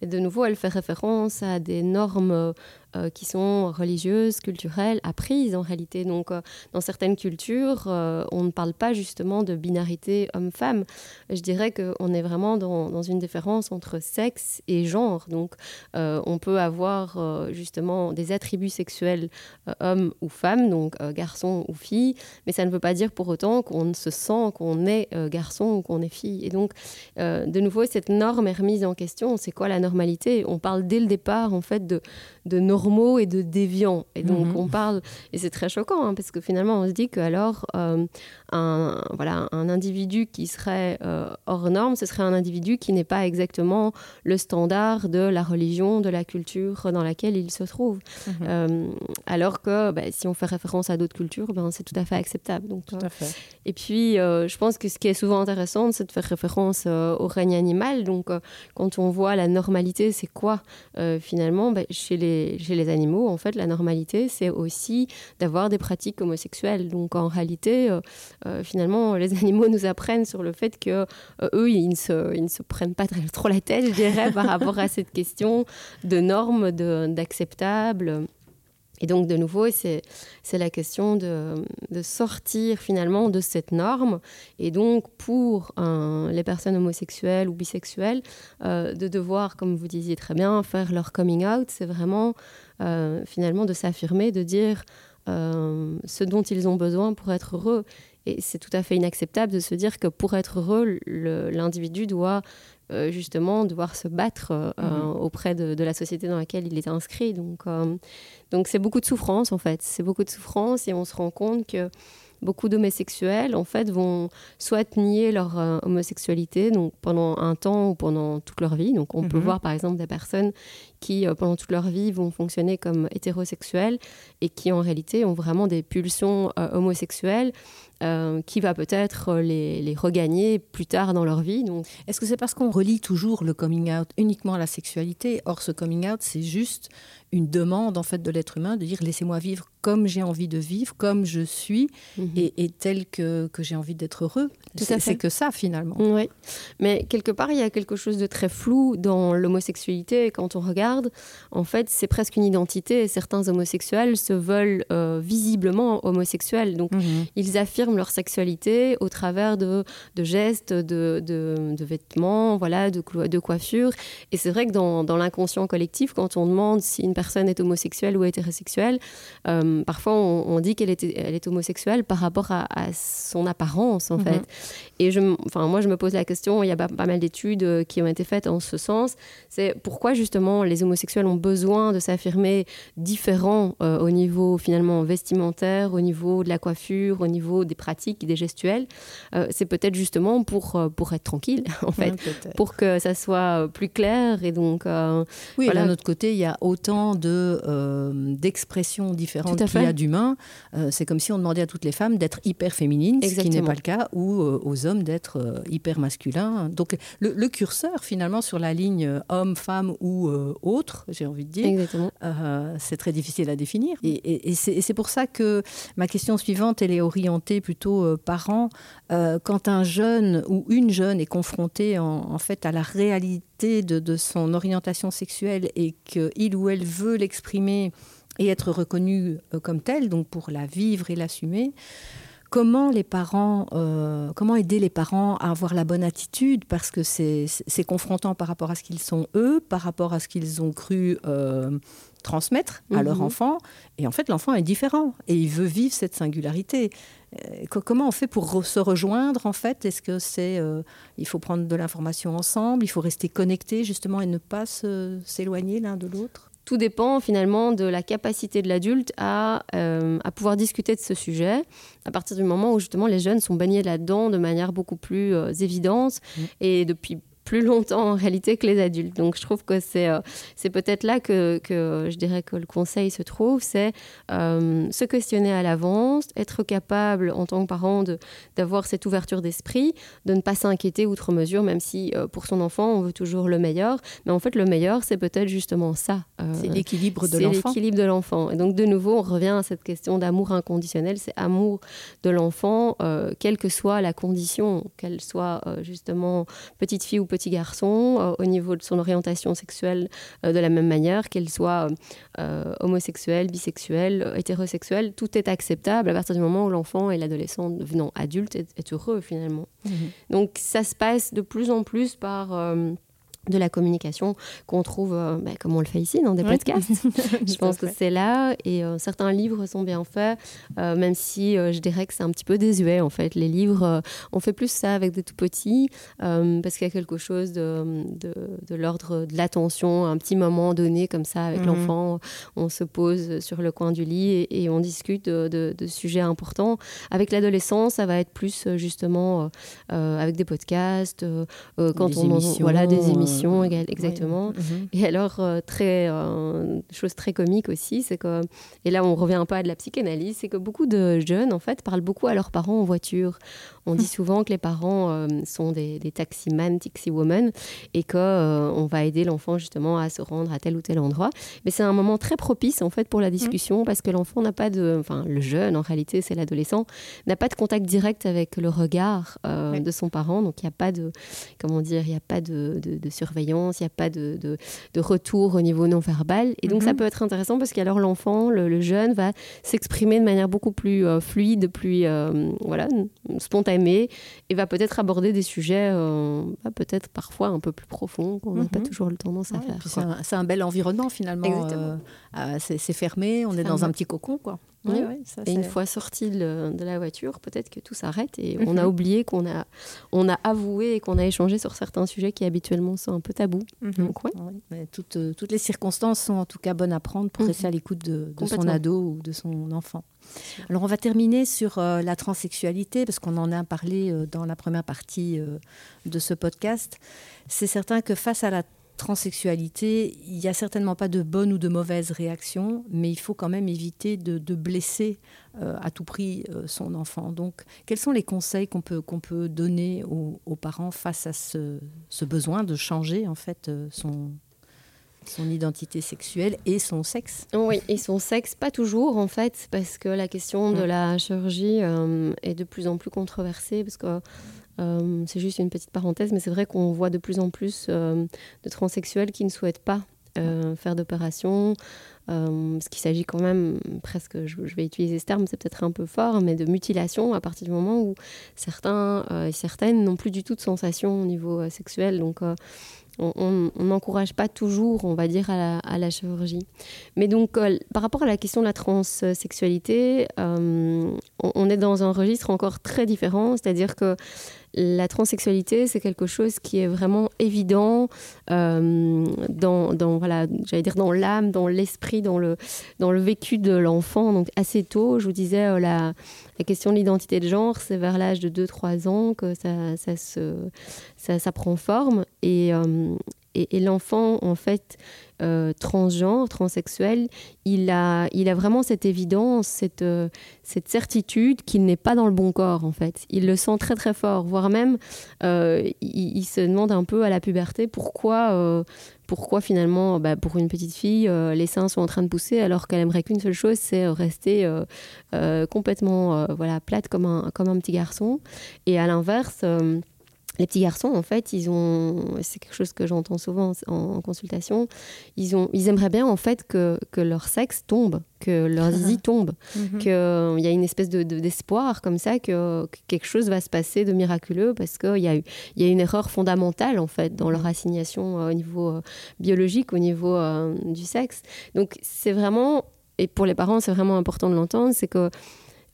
Et de nouveau, elle fait référence à des normes euh, qui sont religieuses, culturelles, apprises en réalité. Donc, euh, dans certaines cultures, euh, on ne parle pas justement de binarité homme-femme. Je dirais qu'on est vraiment dans, une différence entre sexe et genre. Donc, on peut avoir justement des attributs sexuels homme ou femme, donc garçon ou fille, mais ça ne veut pas dire pour autant qu'on se sent qu'on est garçon ou qu'on est fille. Et donc, de nouveau, cette norme est remise en question. C'est quoi la normalité? On parle dès le départ, en fait, de, de normaux et de déviants. Et donc, mhm. on parle, et c'est très choquant, hein, parce que finalement, on se dit que alors euh, un, voilà, un individu qui serait euh, hors norme, ce serait un individu qui n'est pas exactement le standard de la religion, de la culture dans laquelle il se trouve. Mhm. Euh, alors que bah, si on fait référence à d'autres cultures, ben, c'est tout à fait acceptable. Donc, tout à fait. Et puis, je pense que ce qui est souvent intéressant, c'est de faire référence au règne animal. Donc, quand on voit la normalité, c'est quoi finalement? Bah, Chez les chez les animaux, en fait, la normalité, c'est aussi d'avoir des pratiques homosexuelles. Donc, en réalité, euh, euh, finalement, les animaux nous apprennent sur le fait que euh, eux, ils ne, se, ils ne se prennent pas trop la tête, je dirais, par rapport à cette question de normes, d'acceptables. Et donc, de nouveau, c'est la question de, sortir finalement de cette norme. Et donc, pour les personnes homosexuelles ou bisexuelles, euh, de devoir, comme vous disiez très bien, faire leur coming out, c'est vraiment euh, finalement de s'affirmer, de dire euh, ce dont ils ont besoin pour être heureux. Et c'est tout à fait inacceptable de se dire que pour être heureux, l'individu doit justement devoir se battre euh, mhm. auprès de, la société dans laquelle il est inscrit. Donc, euh, donc c'est beaucoup de souffrance en fait. C'est beaucoup de souffrance et on se rend compte que beaucoup d'homosexuels en fait vont soit nier leur homosexualité donc pendant un temps ou pendant toute leur vie donc on peut mhm. voir par exemple des personnes qui pendant toute leur vie vont fonctionner comme hétérosexuels et qui en réalité ont vraiment des pulsions homosexuelles euh, qui va peut-être les, les, regagner plus tard dans leur vie. Donc. Est-ce que c'est parce qu'on relie toujours le coming out uniquement à la sexualité? Or, ce coming out, c'est juste une demande en fait de l'être humain de dire laissez-moi vivre comme j'ai envie de vivre, comme je suis mhm. et, tel que, que j'ai envie d'être heureux. C'est que ça finalement. Oui, mais quelque part il y a quelque chose de très flou dans l'homosexualité. Quand on regarde, en fait, c'est presque une identité. Certains homosexuels se veulent euh, visiblement homosexuels, donc mhm. ils affirment leur sexualité au travers de, de gestes, de, de, vêtements, voilà, de, de coiffure. Et c'est vrai que dans, dans l'inconscient collectif, quand on demande si une personne est homosexuelle ou hétérosexuelle, euh, parfois on, dit qu'elle est, elle est homosexuelle par rapport à, son apparence en mhm. fait. Et je, enfin, moi je me pose la question, il y a pas, mal d'études euh, qui ont été faites en ce sens, c'est pourquoi justement les homosexuels ont besoin de s'affirmer différents euh, au niveau finalement vestimentaire, au niveau de la coiffure, au niveau des pratiques, des gestuels. c'est peut-être justement pour, pour être tranquille en fait, pour que ça soit plus clair et donc... oui, d'un autre côté, il y a autant autant de euh, d'expressions différentes qu'il y a d'humains. Euh, c'est comme si on demandait à toutes les femmes d'être hyper féminines, ce qui n'est pas le cas, ou aux hommes d'être hyper masculins. Donc le, curseur finalement sur la ligne homme, femme ou autre, j'ai envie de dire, c'est très difficile à définir. Et, et c'est pour ça que ma question suivante, elle est orientée plutôt parents. quand un jeune ou une jeune est confrontée en fait à la réalité de, son orientation sexuelle et qu'il ou elle veut l'exprimer et être reconnu euh, comme tel, donc pour la vivre et l'assumer, comment les parents, euh, comment aider les parents à avoir la bonne attitude parce que c'est confrontant par rapport à ce qu'ils sont eux, par rapport à ce qu'ils ont cru euh, transmettre à leur mhm. enfant. Et en fait, l'enfant est différent et il veut vivre cette singularité. Euh, comment on fait pour se rejoindre en fait? Est-ce que c'est euh, il faut prendre de l'information ensemble, il faut rester connecté justement et ne pas s'éloigner l'un de l'autre? Tout dépend finalement de la capacité de l'adulte à, euh, à, pouvoir discuter de ce sujet à partir du moment où justement les jeunes sont baignés là-dedans de manière beaucoup plus évidente mmh. et depuis plus longtemps en réalité que les adultes. Donc je trouve que c'est euh, c'est peut-être là que, que, je dirais que le conseil se trouve, c'est euh, se questionner à l'avance, être capable en tant que parent d'avoir cette ouverture d'esprit, de ne pas s'inquiéter outre mesure, même si euh, pour son enfant on veut toujours le meilleur. Mais en fait le meilleur c'est peut-être justement ça. c'est l'équilibre de l'enfant. C'est l'équilibre de l'enfant. Et donc de nouveau on revient à cette question d'amour inconditionnel, c'est amour de l'enfant, quelle que soit la condition, qu'elle soit justement petite fille ou petit garçon euh, au niveau de son orientation sexuelle euh, de la même manière, qu'elle soit euh, homosexuelle, bisexuelle, hétérosexuelle, tout est acceptable à partir du moment où l'enfant et l'adolescent devenant adulte est, heureux finalement. Mhm. Donc ça se passe de plus en plus par de la communication qu'on trouve, euh, bah, comme on le fait ici, dans des podcasts. je pense que c'est là. Et euh, certains livres sont bien faits, euh, même si je dirais que c'est un petit peu désuet, en fait. Les livres, on fait plus ça avec des tout petits, parce qu'il y a quelque chose de, de, l'ordre de l'attention, un petit moment donné comme ça avec mhm. l'enfant. On se pose sur le coin du lit et, on discute de, de, sujets importants. Avec l'adolescent, ça va être plus justement avec des podcasts, quand des on émissions, voilà des émissions exactement. Mhm. Et alors, euh, très, euh, chose très comique aussi, c'est que, et là on revient pas à de la psychanalyse, c'est que beaucoup de jeunes, en fait, parlent beaucoup à leurs parents en voiture. On dit souvent que les parents euh, sont des, des taximans, taxi-women, et qu'on on va aider l'enfant justement à se rendre à tel ou tel endroit. Mais c'est un moment très propice, en fait, pour la mhm. discussion, parce que l'enfant n'a pas de, enfin, le jeune, en réalité, c'est l'adolescent, n'a pas de contact direct avec le regard de son parent, donc il n'y a pas de, comment dire, il n'y a pas de, de, de surveillance, il n'y a pas de, de, retour au niveau non verbal. Et donc ça mhm. peut être intéressant parce qu'alors l'enfant, le, jeune, va s'exprimer de manière beaucoup plus euh, fluide, plus euh, voilà, spontanée, et va peut-être aborder des sujets euh, bah, peut-être parfois un peu plus profonds qu'on n'a pas mhm. toujours le tendance à faire. C'est un, bel environnement finalement. c'est fermé, on est dans un petit cocon. quoi et une fois sorti de, la voiture, peut-être que tout s'arrête et on a mhm. oublié qu'on a, on a avoué et qu'on a échangé sur certains sujets qui habituellement sont un peu tabous. Mhm. Donc, ouais. toutes, euh, toutes, les circonstances sont en tout cas bonnes à prendre pour rester à mhm. l'écoute de, son ado ou de son enfant. Alors on va terminer sur euh, la transsexualité parce qu'on en a parlé euh, dans la première partie de ce podcast. C'est certain que face à la transsexualité, il n'y a certainement pas de bonne ou de mauvaise réaction, mais il faut quand même éviter de, blesser euh, à tout prix euh, son enfant. Donc, quels sont les conseils qu'on peut, qu'on peut donner aux, parents face à ce, besoin de changer en fait euh, son, son identité sexuelle et son sexe? Oui, et son sexe, pas toujours en fait, parce que la question de la chirurgie est de plus en plus controversée, parce que euh, c'est juste une petite parenthèse, mais c'est vrai qu'on voit de plus en plus euh, de transsexuels qui ne souhaitent pas euh, faire d'opération, parce qu'il s'agit quand même presque, je, vais utiliser ce terme, c'est peut-être un peu fort, mais de mutilation à partir du moment où certains et certaines n'ont plus du tout de sensation au niveau sexuel. Donc on n'encourage pas toujours, on va dire, à la, chirurgie. Mais donc, par rapport à la question de la transsexualité, on, on, est dans un registre encore très différent, c'est-à-dire que la transsexualité, c'est quelque chose qui est vraiment évident euh, dans, voilà, j'allais dire dans l'âme, dans l'esprit, dans le, dans le vécu de l'enfant. Donc assez tôt, je vous disais, euh, la, la question de l'identité de genre, c'est vers l'âge de 2-3 ans que ça, ça, se, ça, prend forme. Et, euh, et, l'enfant, en fait, euh, transgenre, transsexuel, il a, il a vraiment cette évidence, cette, euh, cette certitude qu'il n'est pas dans le bon corps, en fait. Il le sent très très fort, voire même, il, se demande un peu à la puberté pourquoi, pourquoi finalement, bah, pour une petite fille, les seins sont en train de pousser alors qu'elle aimerait qu'une seule chose, c'est rester complètement voilà, plate comme un, comme un petit garçon. Et à l'inverse, les petits garçons, en fait, ils ont, c'est quelque chose que j'entends souvent en, consultation, ils, ont, ils aimeraient bien en fait que, que leur sexe tombe, que leur zizi tombe, mhm. qu'il y a une espèce de, d'espoir comme ça que, quelque chose va se passer de miraculeux parce qu'il y a, eu, y a une erreur fondamentale en fait dans leur mhm. assignation euh, au niveau euh, biologique, au niveau euh, du sexe. Donc c'est vraiment, et pour les parents c'est vraiment important de l'entendre, c'est que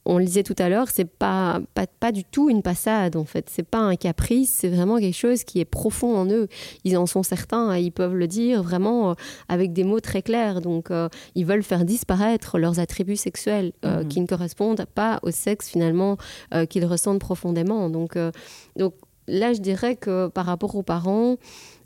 on le disait tout à l'heure, c'est pas, pas, pas du tout une passade en fait. C'est pas un caprice, c'est vraiment quelque chose qui est profond en eux. Ils en sont certains, ils peuvent le dire vraiment euh, avec des mots très clairs. Donc, euh, ils veulent faire disparaître leurs attributs sexuels euh, mhm. qui ne correspondent pas au sexe finalement qu'ils ressentent profondément. Donc, donc là, je dirais que par rapport aux parents,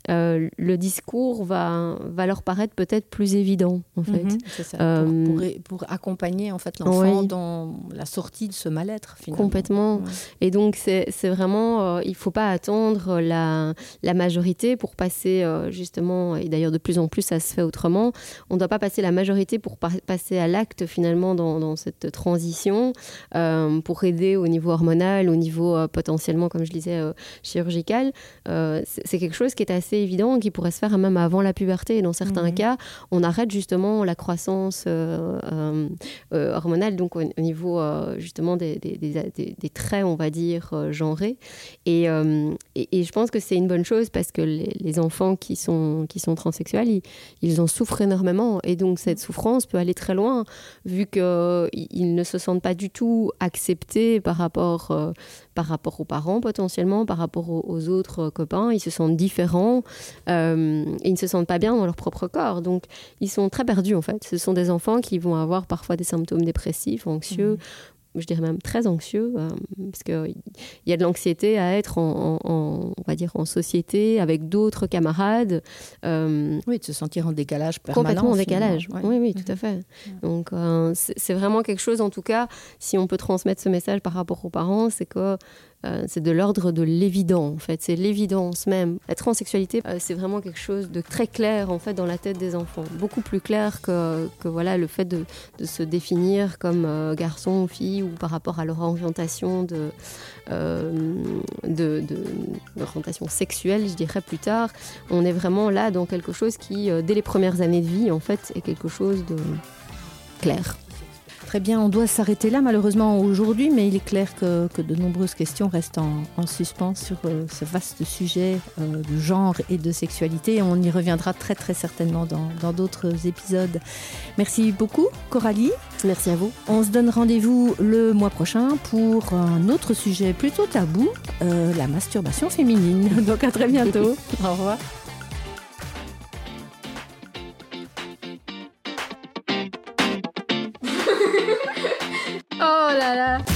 euh, le discours va, va leur paraître peut-être plus évident, en fait. Mhm, ça, euh, pour, accompagner en fait l'enfant dans la sortie de ce mal-être, finalement. Complètement. Et donc, c'est vraiment, euh, il ne faut pas attendre la, la majorité pour passer, justement, et d'ailleurs de plus en plus, ça se fait autrement. On ne doit pas passer la majorité pour passer à l'acte, finalement, dans, dans, cette transition, pour aider au niveau hormonal, au niveau potentiellement, comme je disais, chirurgical. c'est quelque chose qui est assez évident qui pourrait se faire même avant la puberté. Et dans certains mhm. cas, on arrête justement la croissance euh, euh, euh, hormonale, donc au, niveau justement des, des, traits, on va dire, genrés. Et, et, je pense que c'est une bonne chose parce que les, enfants qui sont, qui sont transsexuels, ils, ils, en souffrent énormément. Et donc cette souffrance peut aller très loin, vu qu'ils ne se sentent pas du tout acceptés par rapport par rapport aux parents potentiellement, par rapport aux, autres copains. Ils se sentent différents euh, et ils ne se sentent pas bien dans leur propre corps. Donc ils sont très perdus en fait. Ce sont des enfants qui vont avoir parfois des symptômes dépressifs, anxieux, mmh je dirais même très anxieux, euh, parce qu'il y a de l'anxiété à être en, on va dire en société avec d'autres camarades. Euh, oui, de se sentir en décalage permanent. Complètement en décalage, oui, oui, tout à fait. Donc euh, c'est vraiment quelque chose, en tout cas, si on peut transmettre ce message par rapport aux parents, c'est que euh, c'est de l'ordre de l'évident, en fait. C'est l'évidence même. La transsexualité, euh, c'est vraiment quelque chose de très clair, en fait, dans la tête des enfants. Beaucoup plus clair que, voilà, le fait de, se définir comme euh, garçon ou fille ou par rapport à leur orientation de, sexuelle, je dirais plus tard. On est vraiment là dans quelque chose qui, dès les premières années de vie, en fait, est quelque chose de clair. Très bien, on doit s'arrêter là malheureusement aujourd'hui, mais il est clair que, de nombreuses questions restent en, suspens sur euh, ce vaste sujet euh, de genre et de sexualité. On y reviendra très très certainement dans d'autres épisodes. Merci beaucoup Coralie. Merci à vous. On se donne rendez-vous le mois prochain pour un autre sujet plutôt tabou, euh, la masturbation féminine. Donc à très bientôt. Au revoir. Oh là là